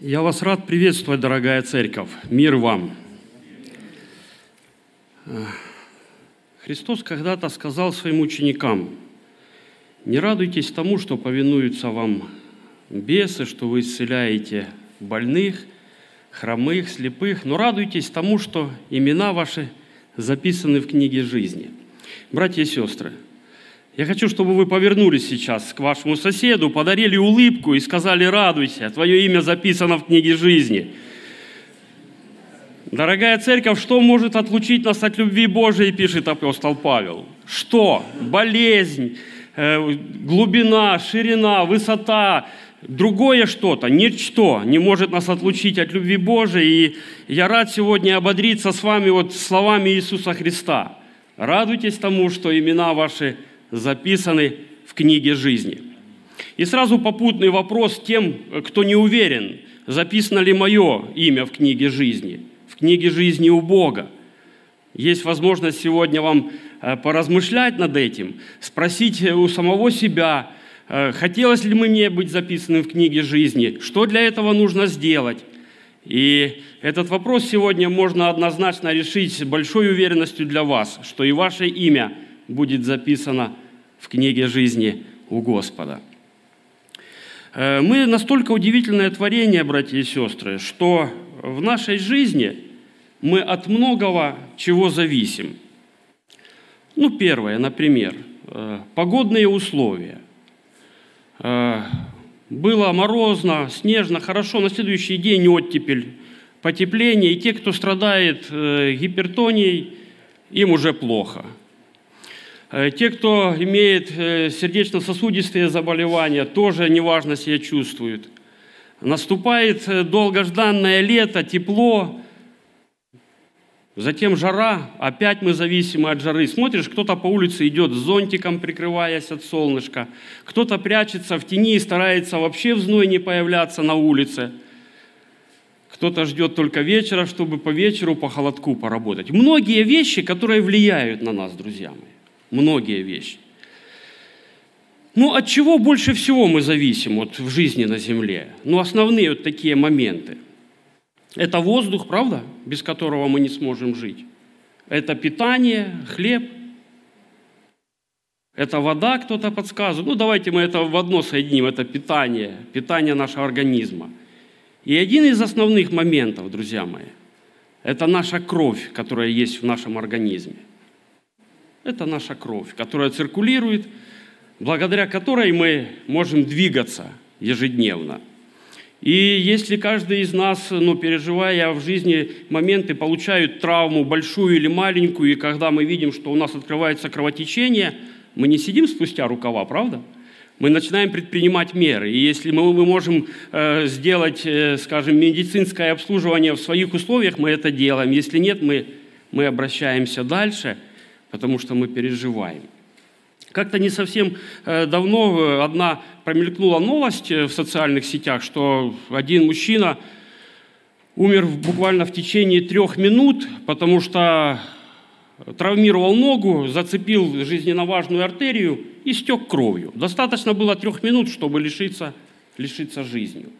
Я вас рад приветствовать, дорогая церковь. Мир вам. Христос когда-то сказал своим ученикам, не радуйтесь тому, что повинуются вам бесы, что вы исцеляете больных, хромых, слепых, но радуйтесь тому, что имена ваши записаны в книге жизни. Братья и сестры, я хочу, чтобы вы повернулись сейчас к вашему соседу, подарили улыбку и сказали «Радуйся, твое имя записано в книге жизни». Дорогая церковь, что может отлучить нас от любви Божией, пишет апостол Павел? Что? Болезнь, э, глубина, ширина, высота, другое что-то, ничто не может нас отлучить от любви Божией. И я рад сегодня ободриться с вами вот словами Иисуса Христа. Радуйтесь тому, что имена ваши – записаны в книге жизни. И сразу попутный вопрос тем, кто не уверен, записано ли мое имя в книге жизни, в книге жизни у Бога. Есть возможность сегодня вам э, поразмышлять над этим, спросить у самого себя, э, хотелось ли мне быть записанным в книге жизни, что для этого нужно сделать. И этот вопрос сегодня можно однозначно решить с большой уверенностью для вас, что и ваше имя – будет записано в книге жизни у Господа. Э, мы настолько удивительное творение, братья и сестры, что в нашей жизни мы от многого чего зависим. Ну, первое, например, э, погодные условия. Э, было морозно, снежно, хорошо, на следующий день оттепель, потепление, и те, кто страдает гипертонией, им уже плохо – те, кто имеет э, сердечно-сосудистые заболевания, тоже неважно себя чувствуют. Наступает э, долгожданное лето, тепло, затем жара, опять мы зависимы от жары. Смотришь, кто-то по улице идет с зонтиком, прикрываясь от солнышка, кто-то прячется в тени и старается вообще в зной не появляться на улице. Кто-то ждет только вечера, чтобы по вечеру по холодку поработать. Многие вещи, которые влияют на нас, друзья мои многие вещи. Ну, от чего больше всего мы зависим вот, в жизни на Земле? Ну, основные вот такие моменты. Это воздух, правда, без которого мы не сможем жить. Это питание, хлеб. Это вода, кто-то подсказывает. Ну, давайте мы это в одно соединим. Это питание, питание нашего организма. И один из основных моментов, друзья мои, это наша кровь, которая есть в нашем организме. Это наша кровь, которая циркулирует, благодаря которой мы можем двигаться ежедневно. И если каждый из нас, ну, переживая в жизни моменты, получают травму большую или маленькую, и когда мы видим, что у нас открывается кровотечение, мы не сидим спустя рукава, правда? Мы начинаем предпринимать меры. И если мы, мы можем э, сделать, э, скажем, медицинское обслуживание в своих условиях, мы это делаем. Если нет, мы, мы обращаемся дальше – потому что мы переживаем. Как-то не совсем э, давно э, одна промелькнула новость э, в социальных сетях, что один мужчина умер буквально в течение трех минут, потому что травмировал ногу, зацепил жизненно важную артерию и стек кровью. Достаточно было трех минут, чтобы лишиться, лишиться жизнью.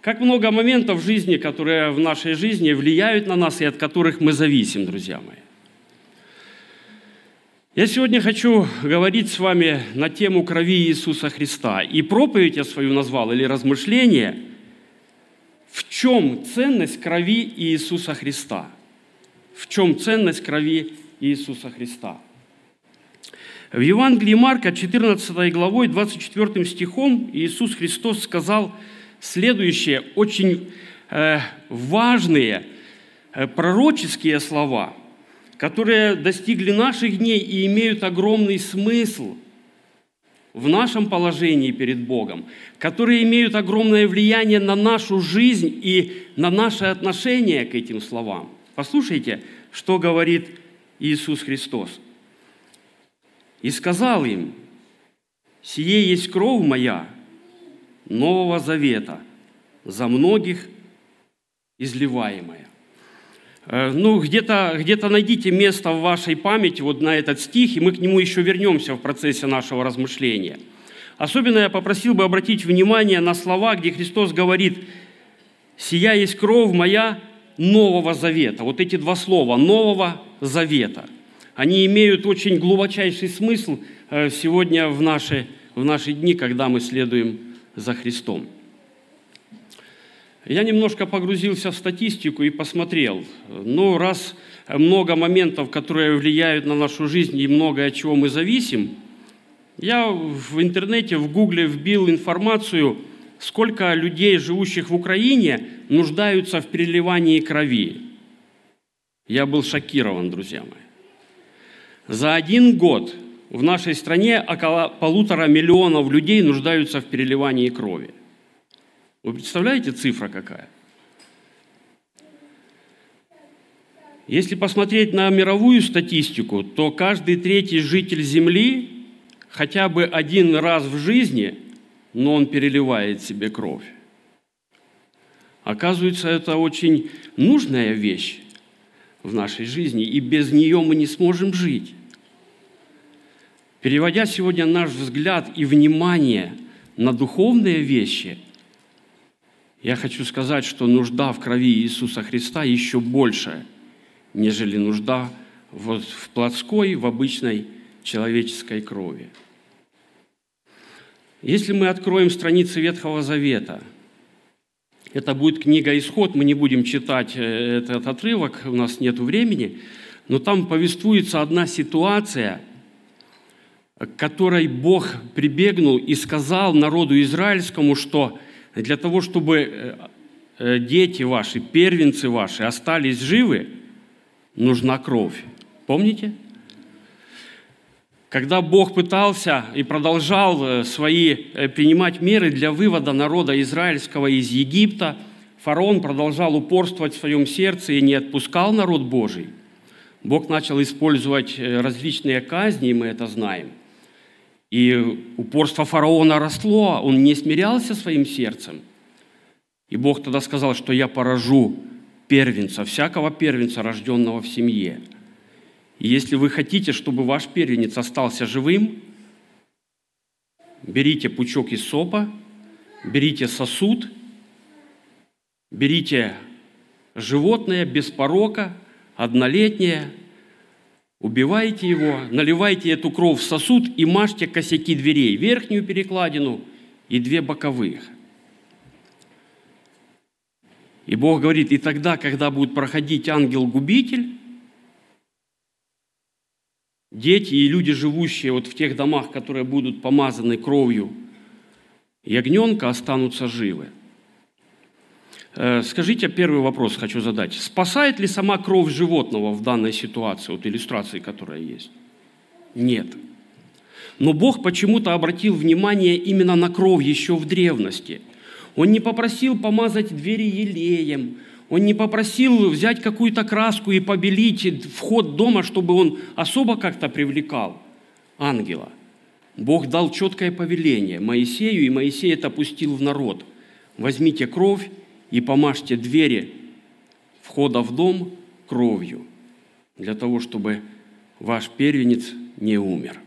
Как много моментов в жизни, которые в нашей жизни влияют на нас и от которых мы зависим, друзья мои. Я сегодня хочу говорить с вами на тему крови Иисуса Христа. И проповедь я свою назвал, или размышление, в чем ценность крови Иисуса Христа. В чем ценность крови Иисуса Христа. В Евангелии Марка, 14 главой, 24 стихом, Иисус Христос сказал следующие очень э, важные э, пророческие слова – которые достигли наших дней и имеют огромный смысл в нашем положении перед Богом, которые имеют огромное влияние на нашу жизнь и на наше отношение к этим словам. Послушайте, что говорит Иисус Христос. «И сказал им, сие есть кровь моя Нового Завета, за многих изливаемая». Э, ну, где-то где найдите место в вашей памяти вот на этот стих, и мы к нему еще вернемся в процессе нашего размышления. Особенно я попросил бы обратить внимание на слова, где Христос говорит, «Сия есть кровь моя Нового Завета». Вот эти два слова «Нового Завета». Они имеют очень глубочайший смысл э, сегодня в наши, в наши дни, когда мы следуем за Христом. Я немножко погрузился в статистику и посмотрел. Ну, раз много моментов, которые влияют на нашу жизнь и много от чего мы зависим, я в интернете, в гугле вбил информацию, сколько людей, живущих в Украине, нуждаются в переливании крови. Я был шокирован, друзья мои. За один год в нашей стране около полутора миллионов людей нуждаются в переливании крови. Вы представляете, цифра какая? Если посмотреть на мировую статистику, то каждый третий житель Земли хотя бы один раз в жизни, но он переливает себе кровь. Оказывается, это очень нужная вещь в нашей жизни, и без нее мы не сможем жить. Переводя сегодня наш взгляд и внимание на духовные вещи – я хочу сказать, что нужда в крови Иисуса Христа еще больше, нежели нужда вот в плотской, в обычной человеческой крови. Если мы откроем страницы Ветхого Завета, это будет книга «Исход», мы не будем читать э, этот отрывок, у нас нет времени, но там повествуется одна ситуация, к которой Бог прибегнул и сказал народу израильскому, что для того, чтобы э, э, дети ваши, первенцы ваши остались живы, нужна кровь. Помните? Когда Бог пытался и продолжал э, свои принимать меры для вывода народа израильского из Египта, фараон продолжал упорствовать в своем сердце и не отпускал народ Божий. Бог начал использовать различные казни, и мы это знаем. И упорство фараона росло, он не смирялся своим сердцем. И Бог тогда сказал, что я поражу первенца, всякого первенца, рожденного в семье. И если вы хотите, чтобы ваш первенец остался живым, берите пучок из сопа, берите сосуд, берите животное без порока, однолетнее – Убивайте его, наливайте эту кровь в сосуд и мажьте косяки дверей, верхнюю перекладину и две боковых. И Бог говорит, и тогда, когда будет проходить ангел-губитель, дети и люди, живущие вот в тех домах, которые будут помазаны кровью ягненка, останутся живы. Э, скажите, первый вопрос хочу задать. Спасает ли сама кровь животного в данной ситуации, вот иллюстрации, которая есть? Нет. Но Бог почему-то обратил внимание именно на кровь еще в древности. Он не попросил помазать двери елеем, он не попросил взять какую-то краску и побелить вход дома, чтобы он особо как-то привлекал ангела. Бог дал четкое повеление Моисею, и Моисей это пустил в народ. Возьмите кровь и помажьте двери входа в дом кровью, для того, чтобы ваш первенец не умер.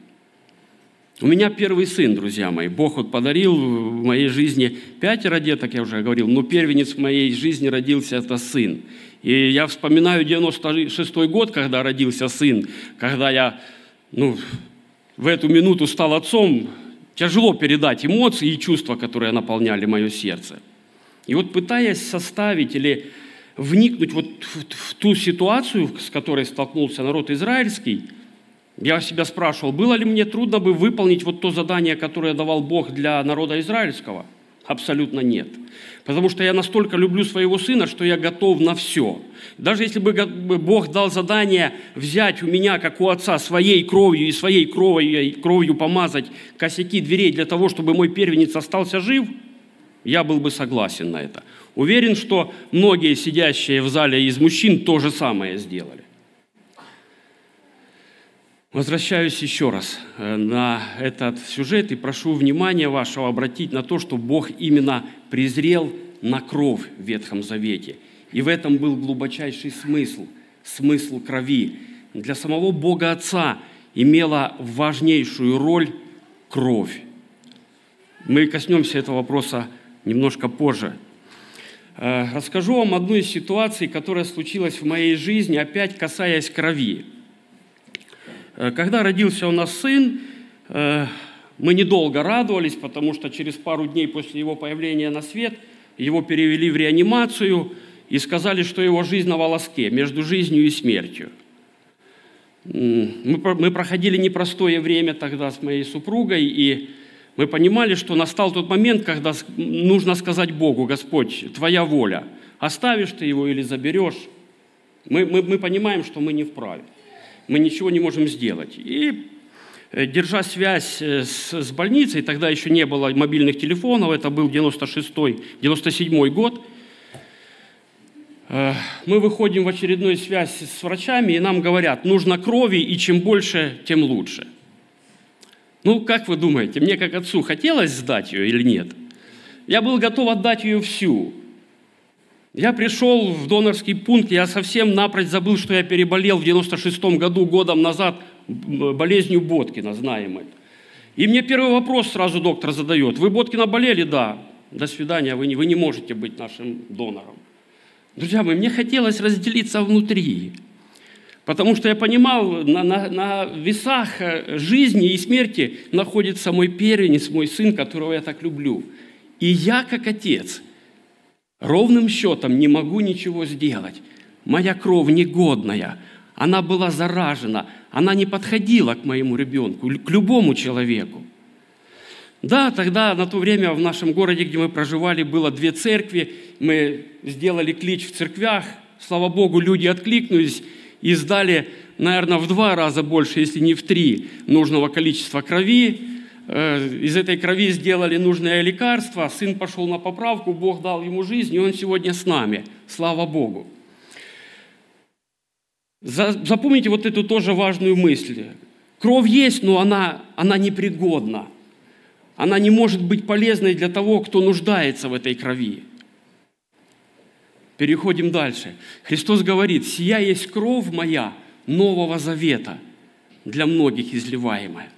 У меня первый сын, друзья мои. Бог вот подарил в моей жизни пятеро деток, я уже говорил, но первенец в моей жизни родился это сын. И я вспоминаю 96 год, когда родился сын, когда я ну, в эту минуту стал отцом, тяжело передать эмоции и чувства, которые наполняли мое сердце – и вот пытаясь составить или вникнуть вот в ту ситуацию, с которой столкнулся народ израильский, я себя спрашивал, было ли мне трудно бы выполнить вот то задание, которое давал Бог для народа израильского? Абсолютно нет. Потому что я настолько люблю своего сына, что я готов на все. Даже если бы Бог дал задание взять у меня, как у отца, своей кровью и своей кровью, кровью помазать косяки дверей для того, чтобы мой первенец остался жив – я был бы согласен на это. Уверен, что многие сидящие в зале из мужчин то же самое сделали. Возвращаюсь еще раз э, на этот сюжет и прошу внимания вашего обратить на то, что Бог именно презрел на кровь в Ветхом Завете. И в этом был глубочайший смысл, смысл крови. Для самого Бога Отца имела важнейшую роль кровь. Мы коснемся этого вопроса немножко позже. Э, расскажу вам одну из ситуаций, которая случилась в моей жизни, опять касаясь крови. Э, когда родился у нас сын, э, мы недолго радовались, потому что через пару дней после его появления на свет его перевели в реанимацию и сказали, что его жизнь на волоске, между жизнью и смертью. Мы проходили непростое время тогда с моей супругой, и мы понимали, что настал тот момент, когда нужно сказать Богу, Господь, Твоя воля, оставишь Ты его или заберешь. Мы, мы, мы понимаем, что мы не вправе, мы ничего не можем сделать. И э, держа связь э, с, с больницей, тогда еще не было мобильных телефонов, это был 96-й, 97-й год, э, мы выходим в очередную связь с врачами, и нам говорят, нужно крови, и чем больше, тем лучше – ну, как вы думаете, мне как отцу хотелось сдать ее или нет? Я был готов отдать ее всю. Я пришел в донорский пункт, я совсем напрочь забыл, что я переболел в 96-м году, годом назад, болезнью Боткина, знаемой. И мне первый вопрос сразу доктор задает. Вы Боткина болели? Да. До свидания, вы не, вы не можете быть нашим донором. Друзья мои, мне хотелось разделиться внутри. Потому что я понимал, на, на, на весах э, жизни и смерти находится мой первенец, мой сын, которого я так люблю. И я, как отец, ровным счетом не могу ничего сделать. Моя кровь негодная, она была заражена, она не подходила к моему ребенку, к любому человеку. Да, тогда на то время в нашем городе, где мы проживали, было две церкви. Мы сделали клич в церквях. Слава Богу, люди откликнулись и сдали, наверное, в два раза больше, если не в три, нужного количества крови. Э, из этой крови сделали нужное лекарство, сын пошел на поправку, Бог дал ему жизнь, и он сегодня с нами. Слава Богу. Запомните вот эту тоже важную мысль. Кровь есть, но она, она непригодна. Она не может быть полезной для того, кто нуждается в этой крови. Переходим дальше. Христос говорит, «Сия есть кровь моя Нового Завета, для многих изливаемая».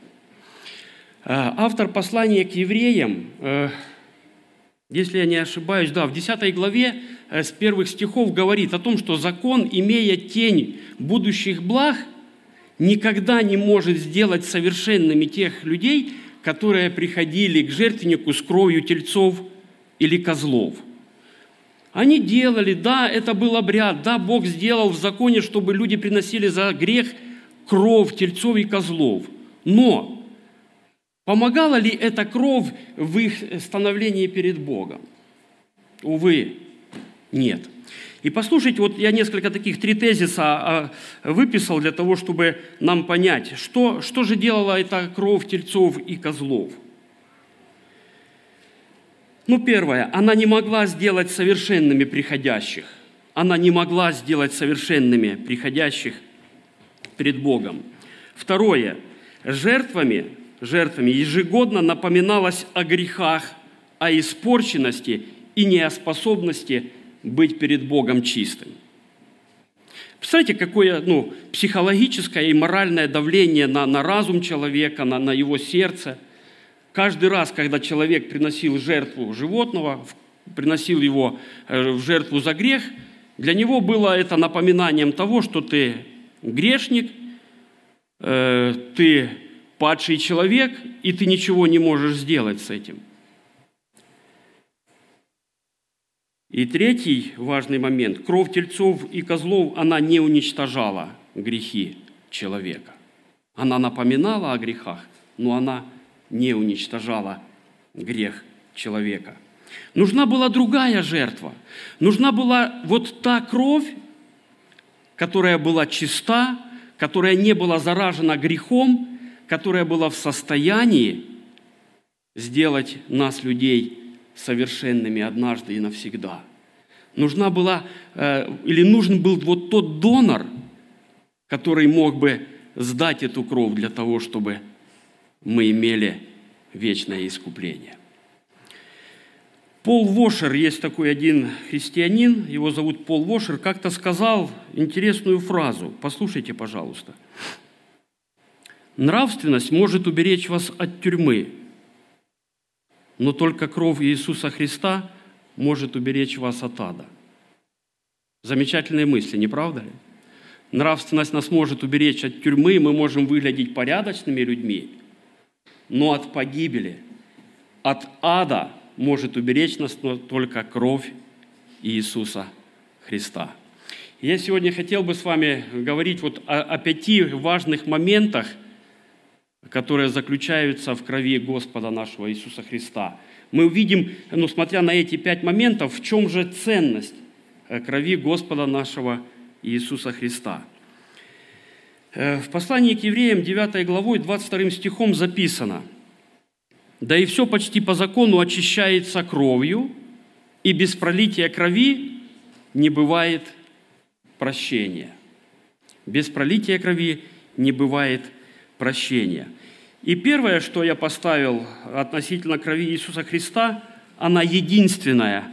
Э, автор послания к евреям, э, если я не ошибаюсь, да, в 10 главе э, с первых стихов говорит о том, что закон, имея тень будущих благ, никогда не может сделать совершенными тех людей, которые приходили к жертвеннику с кровью тельцов или козлов – они делали, да, это был обряд, да, Бог сделал в законе, чтобы люди приносили за грех кровь тельцов и козлов. Но помогала ли эта кровь в их становлении перед Богом? Увы, нет. И послушайте, вот я несколько таких три тезиса а, выписал для того, чтобы нам понять, что, что же делала эта кровь тельцов и козлов – ну, первое, она не могла сделать совершенными приходящих. Она не могла сделать совершенными приходящих перед Богом. Второе, жертвами, жертвами ежегодно напоминалось о грехах, о испорченности и неоспособности быть перед Богом чистым. Представляете, какое ну, психологическое и моральное давление на, на разум человека, на, на его сердце – Каждый раз, когда человек приносил жертву животного, приносил его э, в жертву за грех, для него было это напоминанием того, что ты грешник, э, ты падший человек, и ты ничего не можешь сделать с этим. И третий важный момент. Кровь тельцов и козлов, она не уничтожала грехи человека. Она напоминала о грехах, но она не уничтожала грех человека. Нужна была другая жертва. Нужна была вот та кровь, которая была чиста, которая не была заражена грехом, которая была в состоянии сделать нас, людей, совершенными однажды и навсегда. Нужна была, э, или нужен был вот тот донор, который мог бы сдать эту кровь для того, чтобы мы имели вечное искупление. Пол Вошер, есть такой один христианин, его зовут Пол Вошер, как-то сказал интересную фразу. Послушайте, пожалуйста. Нравственность может уберечь вас от тюрьмы, но только кровь Иисуса Христа может уберечь вас от ада. Замечательные мысли, не правда ли? Нравственность нас может уберечь от тюрьмы, мы можем выглядеть порядочными людьми, но от погибели, от ада может уберечь нас только кровь Иисуса Христа. Я сегодня хотел бы с вами говорить вот о, о пяти важных моментах, которые заключаются в крови Господа нашего Иисуса Христа. Мы увидим, ну, смотря на эти пять моментов, в чем же ценность э, крови Господа нашего Иисуса Христа. Э, в послании к евреям 9 главой 22 стихом записано, «Да и все почти по закону очищается кровью, и без пролития крови не бывает прощения. Без пролития крови не бывает прощения. И первое, что я поставил относительно крови Иисуса Христа, она единственная,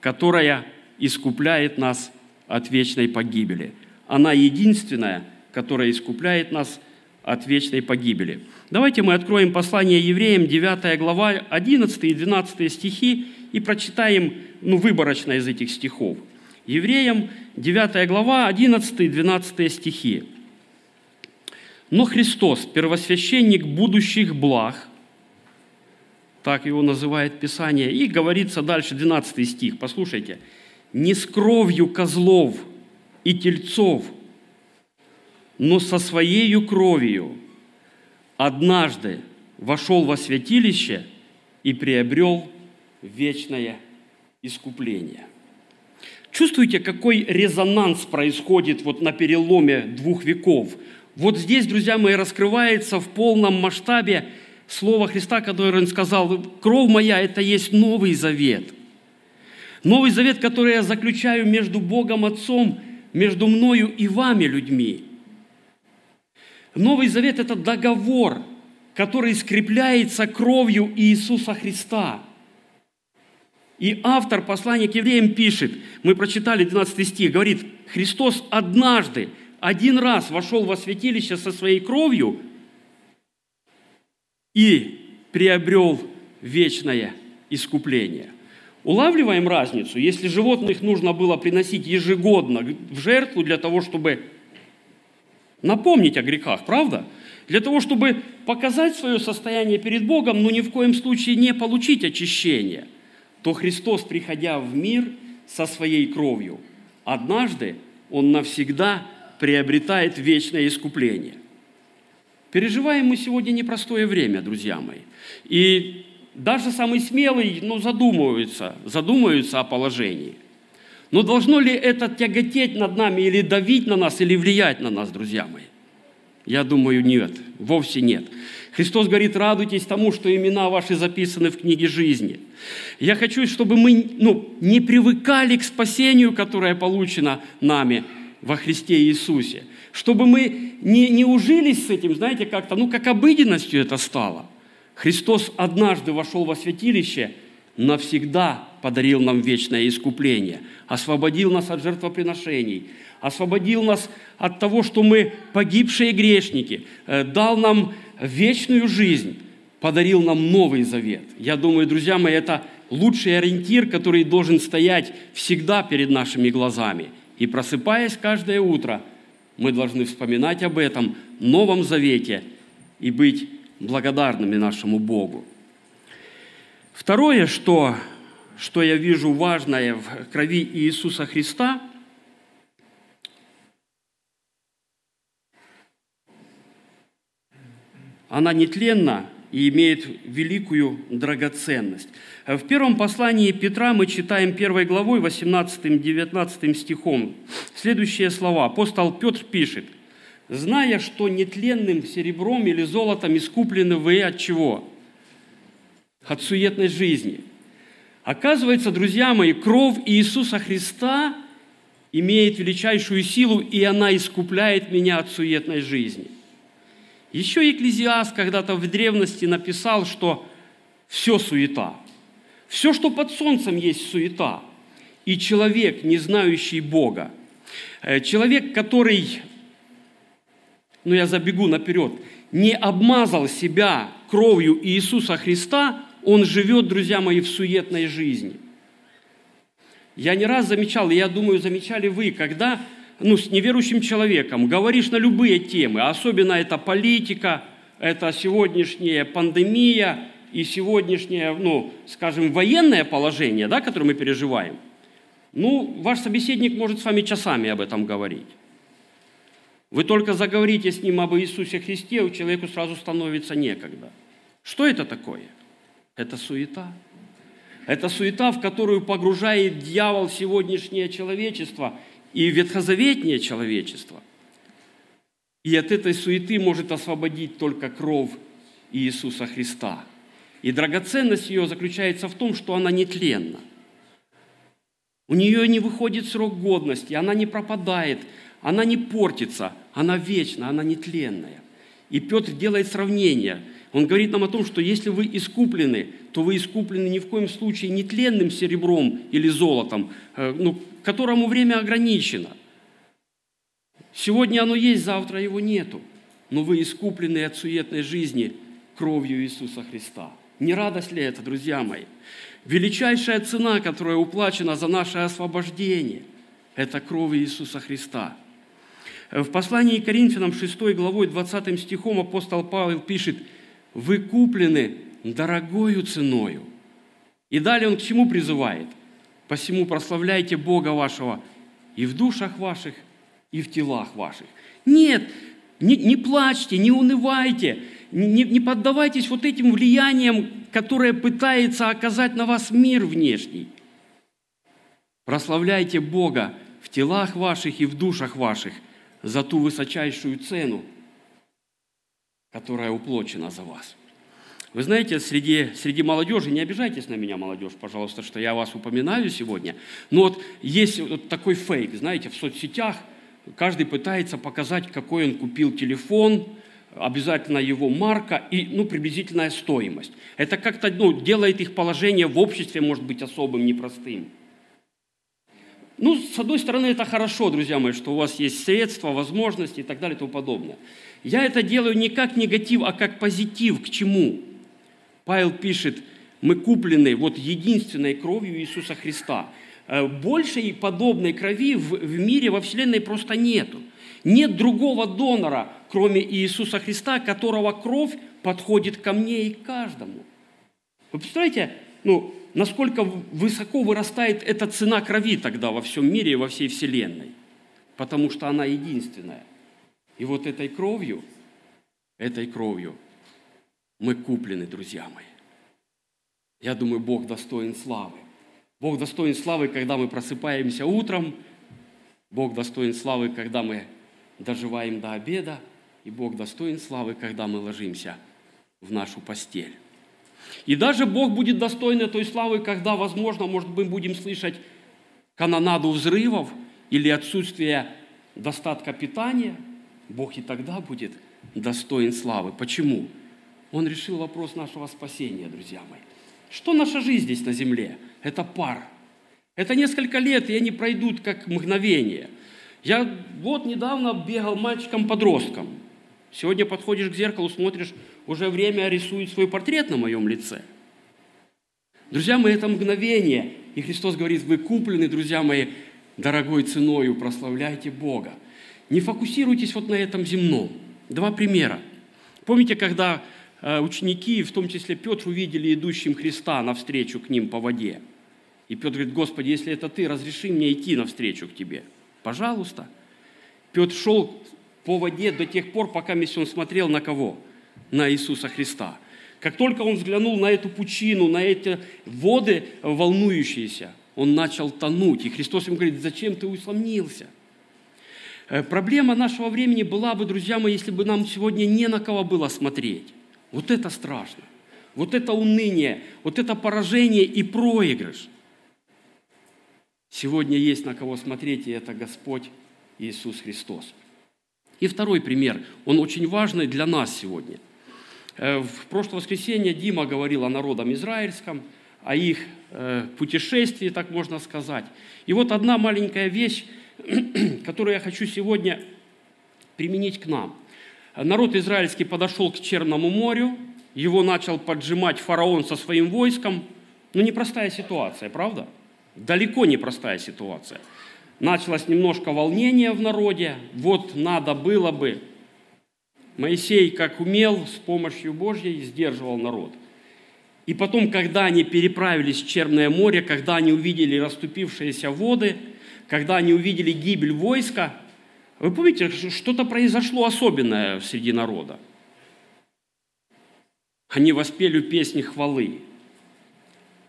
которая искупляет нас от вечной погибели. Она единственная, которая искупляет нас от вечной погибели. Давайте мы откроем послание евреям, 9 глава, 11 и 12 стихи, и прочитаем ну, выборочно из этих стихов. Евреям 9 глава, 11 и 12 стихи. «Но Христос, первосвященник будущих благ, так его называет Писание, и говорится дальше 12 стих, послушайте, «не с кровью козлов и тельцов, но со своей кровью однажды вошел во святилище и приобрел вечное искупление». Чувствуете, какой резонанс происходит вот на переломе двух веков? Вот здесь, друзья мои, раскрывается в полном масштабе слово Христа, которое Он сказал, «Кровь моя – это есть Новый Завет». Новый Завет, который я заключаю между Богом Отцом, между мною и вами, людьми. Новый Завет – это договор, который скрепляется кровью Иисуса Христа – и автор послания к евреям пишет, мы прочитали 12 стих, говорит, Христос однажды, один раз вошел во святилище со своей кровью и приобрел вечное искупление. Улавливаем разницу? Если животных нужно было приносить ежегодно в жертву для того, чтобы напомнить о грехах, правда? Для того, чтобы показать свое состояние перед Богом, но ни в коем случае не получить очищение – то Христос, приходя в мир со своей кровью, однажды Он навсегда приобретает вечное искупление. Переживаем мы сегодня непростое время, друзья мои. И даже самый смелый ну, задумывается, задумывается о положении. Но должно ли это тяготеть над нами или давить на нас, или влиять на нас, друзья мои? Я думаю, нет, вовсе нет. Христос говорит, радуйтесь тому, что имена ваши записаны в книге жизни. Я хочу, чтобы мы ну, не привыкали к спасению, которое получено нами во Христе Иисусе. Чтобы мы не, не ужились с этим, знаете, как-то, ну, как обыденностью это стало. Христос однажды вошел во святилище, навсегда подарил нам вечное искупление, освободил нас от жертвоприношений, освободил нас от того, что мы погибшие грешники, э, дал нам вечную жизнь, подарил нам новый завет. Я думаю, друзья мои, это лучший ориентир, который должен стоять всегда перед нашими глазами. И просыпаясь каждое утро, мы должны вспоминать об этом новом завете и быть благодарными нашему Богу. Второе, что, что я вижу важное в крови Иисуса Христа – она нетленна и имеет великую драгоценность. В первом послании Петра мы читаем первой главой 18-19 стихом следующие слова. Апостол Петр пишет, «Зная, что нетленным серебром или золотом искуплены вы от чего? От суетной жизни». Оказывается, друзья мои, кровь Иисуса Христа имеет величайшую силу, и она искупляет меня от суетной жизни. Еще Екклезиаст когда-то в древности написал, что все суета. Все, что под солнцем есть суета. И человек, не знающий Бога, э, человек, который, ну я забегу наперед, не обмазал себя кровью Иисуса Христа, он живет, друзья мои, в суетной жизни. Я не раз замечал, я думаю, замечали вы, когда ну, с неверующим человеком говоришь на любые темы, особенно это политика, это сегодняшняя пандемия и сегодняшнее, ну, скажем, военное положение, да, которое мы переживаем, ну, ваш собеседник может с вами часами об этом говорить. Вы только заговорите с ним об Иисусе Христе, у человеку сразу становится некогда. Что это такое? Это суета. Это суета, в которую погружает дьявол сегодняшнее человечество и ветхозаветнее человечество. И от этой суеты может освободить только кровь Иисуса Христа. И драгоценность ее заключается в том, что она нетленна. У нее не выходит срок годности, она не пропадает, она не портится, она вечна, она нетленная. И Петр делает сравнение. Он говорит нам о том, что если вы искуплены, то вы искуплены ни в коем случае не тленным серебром или золотом, э, ну, которому время ограничено. Сегодня оно есть, завтра его нету. Но вы искуплены от суетной жизни кровью Иисуса Христа. Не радость ли это, друзья мои? Величайшая цена, которая уплачена за наше освобождение, это кровь Иисуса Христа. В послании к Коринфянам 6 главой 20 стихом апостол Павел пишет, «Вы куплены дорогою ценою». И далее он к чему призывает? «Посему прославляйте Бога вашего и в душах ваших, и в телах ваших». Нет, не, не плачьте, не унывайте, не, не поддавайтесь вот этим влияниям, которое пытается оказать на вас мир внешний. Прославляйте Бога в телах ваших и в душах ваших за ту высочайшую цену, которая уплочена за вас. Вы знаете, среди, среди молодежи, не обижайтесь на меня, молодежь, пожалуйста, что я вас упоминаю сегодня, но вот есть вот такой фейк, знаете, в соцсетях каждый пытается показать, какой он купил телефон, обязательно его марка и ну, приблизительная стоимость. Это как-то ну, делает их положение в обществе, может быть, особым, непростым. Ну, с одной стороны, это хорошо, друзья мои, что у вас есть средства, возможности и так далее и тому подобное. Я это делаю не как негатив, а как позитив. К чему? Павел пишет, мы куплены вот единственной кровью Иисуса Христа. Э, большей подобной крови в, в мире, во Вселенной просто нету. Нет другого донора, кроме Иисуса Христа, которого кровь подходит ко мне и каждому. Вы представляете, ну, насколько высоко вырастает эта цена крови тогда во всем мире и во всей Вселенной? Потому что она единственная. И вот этой кровью, этой кровью мы куплены, друзья мои. Я думаю, Бог достоин славы. Бог достоин славы, когда мы просыпаемся утром. Бог достоин славы, когда мы доживаем до обеда, и Бог достоин славы, когда мы ложимся в нашу постель. И даже Бог будет достоин той славы, когда, возможно, может быть, будем слышать канонаду взрывов или отсутствие достатка питания. Бог и тогда будет достоин славы. Почему? Он решил вопрос нашего спасения, друзья мои. Что наша жизнь здесь на земле? Это пар. Это несколько лет, и они пройдут как мгновение. Я вот недавно бегал мальчиком-подростком. Сегодня подходишь к зеркалу, смотришь, уже время рисует свой портрет на моем лице. Друзья мои, это мгновение. И Христос говорит, вы куплены, друзья мои, дорогой ценою, прославляйте Бога. Не фокусируйтесь вот на этом земном. Два примера. Помните, когда э, ученики, в том числе Петр, увидели идущим Христа навстречу к ним по воде? И Петр говорит, Господи, если это Ты, разреши мне идти навстречу к Тебе – Пожалуйста. Петр шел по воде до тех пор, пока он смотрел на кого? На Иисуса Христа. Как только он взглянул на эту пучину, на эти воды волнующиеся, он начал тонуть. И Христос ему говорит, зачем ты усомнился? Э, проблема нашего времени была бы, друзья мои, если бы нам сегодня не на кого было смотреть. Вот это страшно. Вот это уныние, вот это поражение и проигрыш. Сегодня есть на кого смотреть, и это Господь Иисус Христос. И второй пример, он очень важный для нас сегодня. Э, в прошлое воскресенье Дима говорил о народом израильском, о их э, путешествии, так можно сказать. И вот одна маленькая вещь, которую я хочу сегодня применить к нам. Народ израильский подошел к Черному морю, его начал поджимать фараон со своим войском. Ну, непростая ситуация, правда? Далеко не простая ситуация. Началось немножко волнения в народе. Вот надо было бы. Моисей, как умел, с помощью Божьей сдерживал народ. И потом, когда они переправились в Черное море, когда они увидели расступившиеся воды, когда они увидели гибель войска, вы помните, что-то произошло особенное среди народа. Они воспели песни хвалы.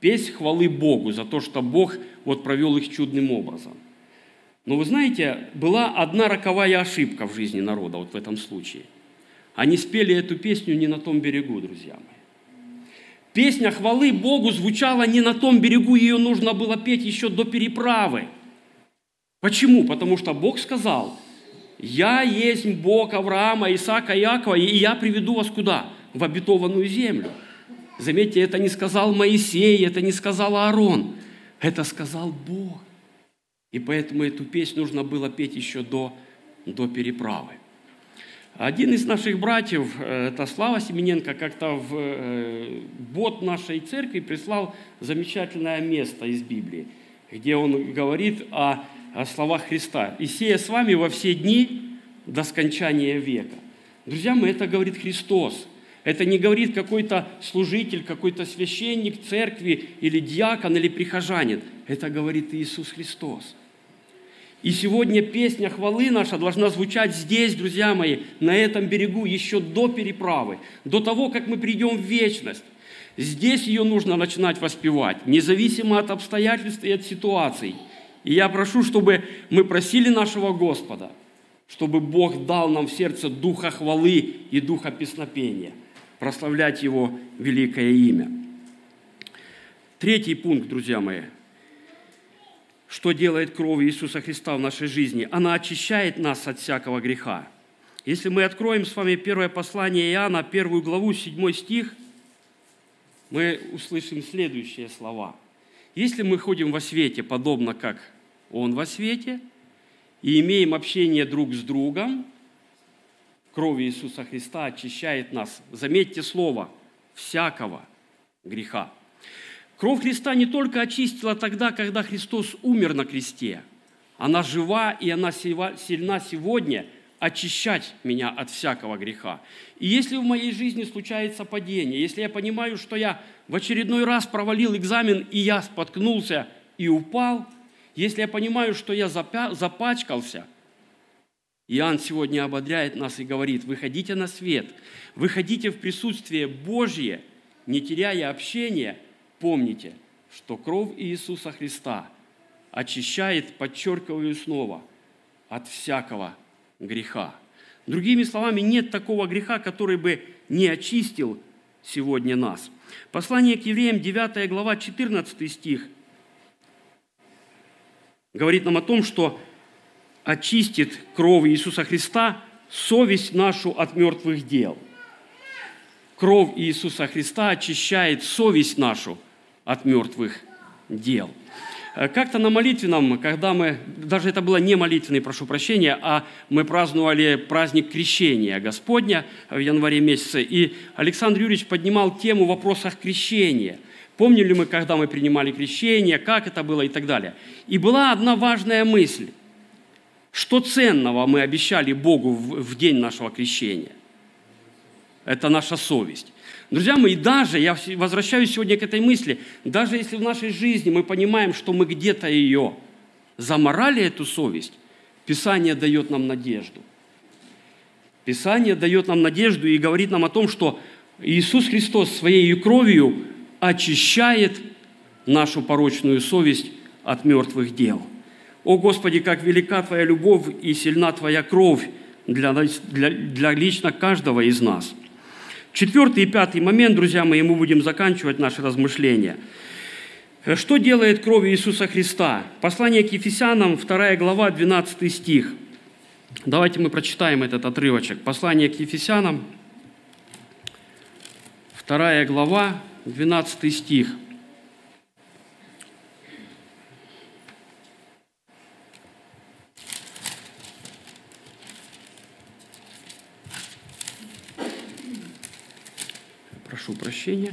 Песнь хвалы Богу за то, что Бог вот провел их чудным образом. Но вы знаете, была одна роковая ошибка в жизни народа вот в этом случае. Они спели эту песню не на том берегу, друзья мои. Песня хвалы Богу звучала не на том берегу, ее нужно было петь еще до переправы. Почему? Потому что Бог сказал, «Я есть Бог Авраама, Исаака и Якова, и я приведу вас куда? В обетованную землю». Заметьте, это не сказал Моисей, это не сказал Аарон, это сказал Бог. И поэтому эту песню нужно было петь еще до, до переправы. Один из наших братьев, э, это Слава Семененко, как-то в э, бот нашей церкви прислал замечательное место из Библии, где он говорит о, о словах Христа. «И сея с вами во все дни до скончания века». Друзья мои, это говорит Христос. Это не говорит какой-то служитель, какой-то священник церкви или диакон или прихожанин. Это говорит Иисус Христос. И сегодня песня хвалы наша должна звучать здесь, друзья мои, на этом берегу, еще до переправы, до того, как мы придем в вечность. Здесь ее нужно начинать воспевать, независимо от обстоятельств и от ситуаций. И я прошу, чтобы мы просили нашего Господа, чтобы Бог дал нам в сердце духа хвалы и духа песнопения, прославлять Его великое имя. Третий пункт, друзья мои – что делает кровь Иисуса Христа в нашей жизни. Она очищает нас от всякого греха. Если мы откроем с вами первое послание Иоанна, первую главу, седьмой стих, мы услышим следующие слова. Если мы ходим во свете, подобно как Он во свете, и имеем общение друг с другом, кровь Иисуса Христа очищает нас. Заметьте слово «всякого греха». Кровь Христа не только очистила тогда, когда Христос умер на кресте. Она жива и она сильна сегодня очищать меня от всякого греха. И если в моей жизни случается падение, если я понимаю, что я в очередной раз провалил экзамен и я споткнулся и упал, если я понимаю, что я запачкался, Иоанн сегодня ободряет нас и говорит, выходите на свет, выходите в присутствие Божье, не теряя общения – Помните, что кровь Иисуса Христа очищает, подчеркиваю снова, от всякого греха. Другими словами, нет такого греха, который бы не очистил сегодня нас. Послание к евреям, 9 глава, 14 стих, говорит нам о том, что очистит кровь Иисуса Христа совесть нашу от мертвых дел. Кровь Иисуса Христа очищает совесть нашу от мертвых дел. Э, как-то на молитвенном, когда мы, даже это было не молитвенный, прошу прощения, а мы праздновали праздник крещения Господня в январе месяце, и Александр Юрьевич поднимал тему в вопросах крещения. Помнили мы, когда мы принимали крещение, как это было и так далее. И была одна важная мысль. Что ценного мы обещали Богу в день нашего крещения? Это наша совесть. Друзья мои, даже, я возвращаюсь сегодня к этой мысли, даже если в нашей жизни мы понимаем, что мы где-то ее заморали, эту совесть, Писание дает нам надежду. Писание дает нам надежду и говорит нам о том, что Иисус Христос своей кровью очищает нашу порочную совесть от мертвых дел. О Господи, как велика Твоя любовь и сильна Твоя кровь для, для, для лично каждого из нас – Четвертый и пятый момент, друзья мои, мы будем заканчивать наши размышления. Что делает кровь Иисуса Христа? Послание к Ефесянам, 2 глава, 12 стих. Давайте мы прочитаем этот отрывочек. Послание к Ефесянам, 2 глава, 12 стих. Прошу прощения.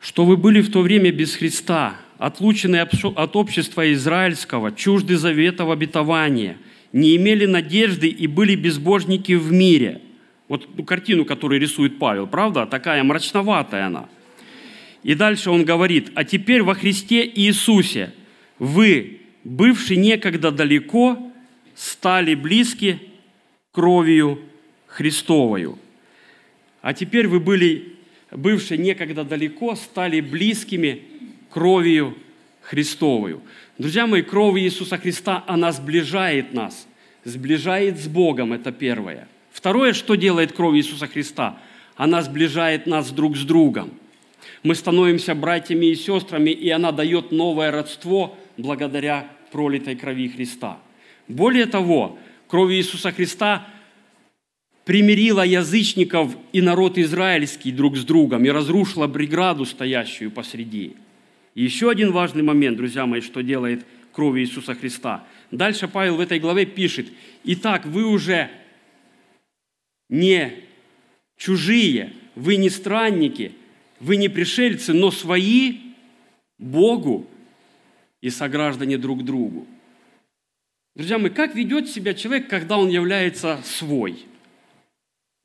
что вы были в то время без Христа, отлучены от общества израильского, чужды заветов обетования, не имели надежды и были безбожники в мире. Вот ту картину, которую рисует Павел, правда? Такая мрачноватая она. И дальше он говорит, а теперь во Христе Иисусе вы, бывшие некогда далеко, стали близки кровью Христовою. А теперь вы были, бывшие некогда далеко, стали близкими кровью Христовою. Друзья мои, кровь Иисуса Христа, она сближает нас, сближает с Богом, это первое. Второе, что делает кровь Иисуса Христа? Она сближает нас друг с другом. Мы становимся братьями и сестрами, и она дает новое родство благодаря пролитой крови Христа. Более того, кровь Иисуса Христа примирила язычников и народ израильский друг с другом и разрушила бригаду, стоящую посреди. И еще один важный момент, друзья мои, что делает кровь Иисуса Христа. Дальше Павел в этой главе пишет, «Итак, вы уже не чужие, вы не странники, вы не пришельцы, но свои Богу и сограждане друг другу». Друзья мои, как ведет себя человек, когда он является свой?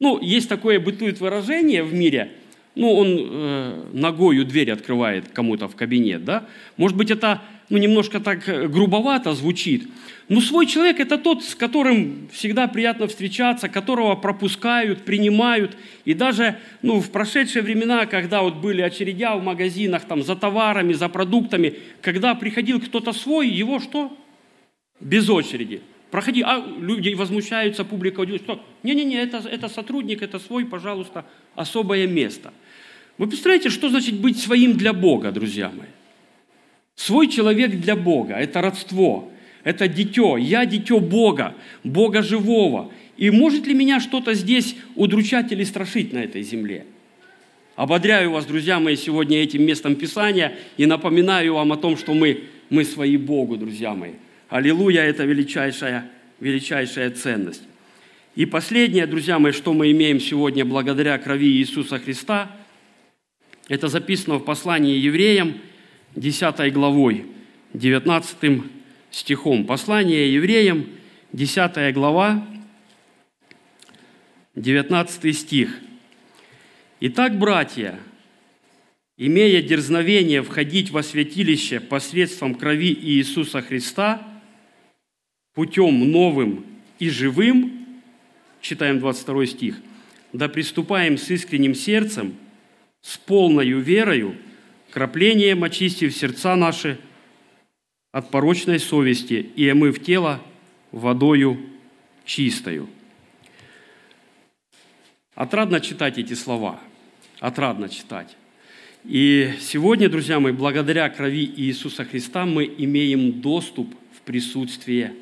Ну, есть такое бытует выражение в мире – ну, он э, ногою дверь открывает кому-то в кабинет, да? Может быть, это ну, немножко так э, грубовато звучит. Но свой человек – это тот, с которым всегда приятно встречаться, которого пропускают, принимают. И даже ну, в прошедшие времена, когда вот были очередя в магазинах там, за товарами, за продуктами, когда приходил кто-то свой, его что? Без очереди. Проходи, а люди возмущаются, публика удивляется, что не-не-не, это, это сотрудник, это свой, пожалуйста, особое место. Вы представляете, что значит быть своим для Бога, друзья мои? Свой человек для Бога – это родство, это дитё. Я дитё Бога, Бога живого. И может ли меня что-то здесь удручать или страшить на этой земле? Ободряю вас, друзья мои, сегодня этим местом Писания и напоминаю вам о том, что мы, мы свои Богу, друзья мои. Аллилуйя – это величайшая, величайшая ценность. И последнее, друзья мои, что мы имеем сегодня благодаря крови Иисуса Христа, это записано в послании евреям, 10 главой, 19 стихом. Послание евреям, 10 глава, 19 стих. «Итак, братья, имея дерзновение входить во святилище посредством крови Иисуса Христа – путем новым и живым, читаем 22 стих, да приступаем с искренним сердцем, с полною верою, краплением очистив сердца наши от порочной совести и омыв тело водою чистою. Отрадно читать эти слова, отрадно читать. И сегодня, друзья мои, благодаря крови Иисуса Христа мы имеем доступ в присутствие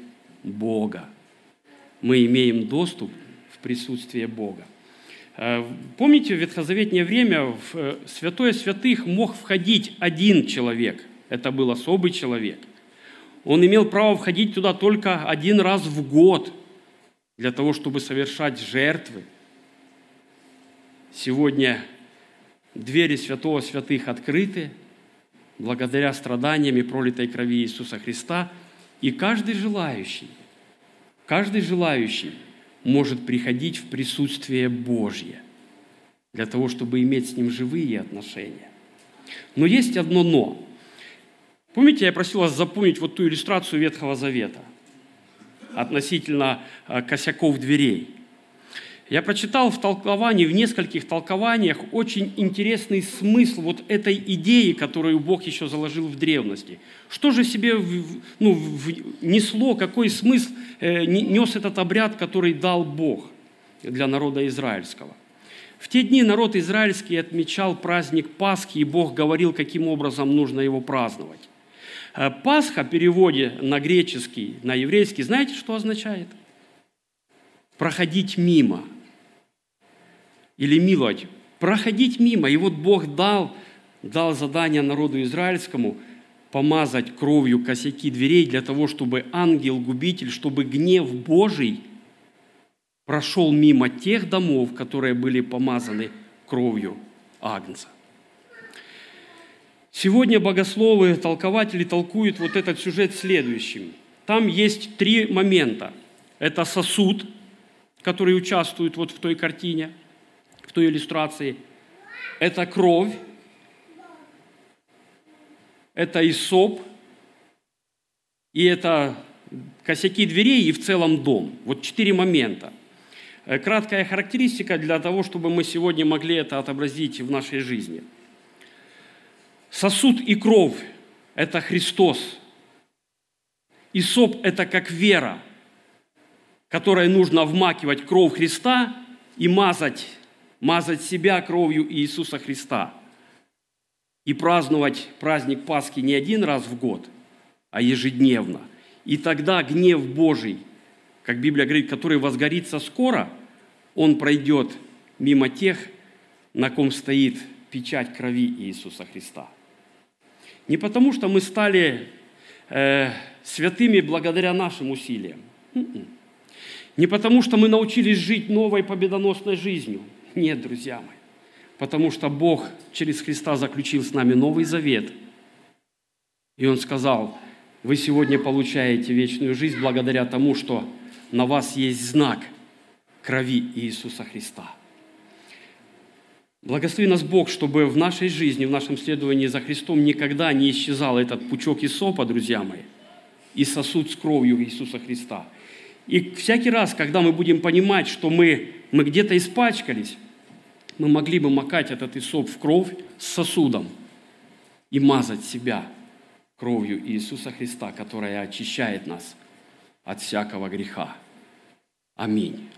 Бога. Мы имеем доступ в присутствие Бога. Э, помните, в ветхозаветнее время в э, святое святых мог входить один человек. Это был особый человек. Он имел право входить туда только один раз в год для того, чтобы совершать жертвы. Сегодня двери святого святых открыты благодаря страданиям и пролитой крови Иисуса Христа – и каждый желающий, каждый желающий может приходить в присутствие Божье для того, чтобы иметь с Ним живые отношения. Но есть одно «но». Помните, я просил вас запомнить вот ту иллюстрацию Ветхого Завета относительно э, косяков дверей – я прочитал в толковании, в нескольких толкованиях очень интересный смысл вот этой идеи, которую Бог еще заложил в древности. Что же себе ну, несло, какой смысл э, нес этот обряд, который дал Бог для народа израильского? В те дни народ израильский отмечал праздник Пасхи, и Бог говорил, каким образом нужно его праздновать. Э, Пасха в переводе на греческий, на еврейский, знаете, что означает? Проходить мимо – или миловать, проходить мимо. И вот Бог дал, дал задание народу израильскому помазать кровью косяки дверей для того, чтобы ангел-губитель, чтобы гнев Божий прошел мимо тех домов, которые были помазаны кровью Агнца. Сегодня богословы, толкователи толкуют вот этот сюжет следующим. Там есть три момента. Это сосуд, который участвует вот в той картине, в той иллюстрации. Это кровь, это исоп, и это косяки дверей и в целом дом. Вот четыре момента. Э, краткая характеристика для того, чтобы мы сегодня могли это отобразить в нашей жизни. Сосуд и кровь – это Христос. Исоп – это как вера, которой нужно вмакивать кровь Христа и мазать, мазать себя кровью Иисуса Христа. И праздновать праздник Пасхи не один раз в год, а ежедневно. И тогда гнев Божий, как Библия говорит, который возгорится скоро, он пройдет мимо тех, на ком стоит печать крови Иисуса Христа. Не потому, что мы стали э, святыми благодаря нашим усилиям. М-м. Не потому, что мы научились жить новой победоносной жизнью. Нет, друзья мои. Потому что Бог через Христа заключил с нами новый завет. И Он сказал, вы сегодня получаете вечную жизнь благодаря тому, что на вас есть знак крови Иисуса Христа. Благослови нас Бог, чтобы в нашей жизни, в нашем следовании за Христом никогда не исчезал этот пучок сопа, друзья мои, и сосуд с кровью Иисуса Христа. И всякий раз, когда мы будем понимать, что мы, мы где-то испачкались, мы могли бы макать этот исоп в кровь с сосудом и мазать себя – кровью Иисуса Христа, которая очищает нас от всякого греха. Аминь.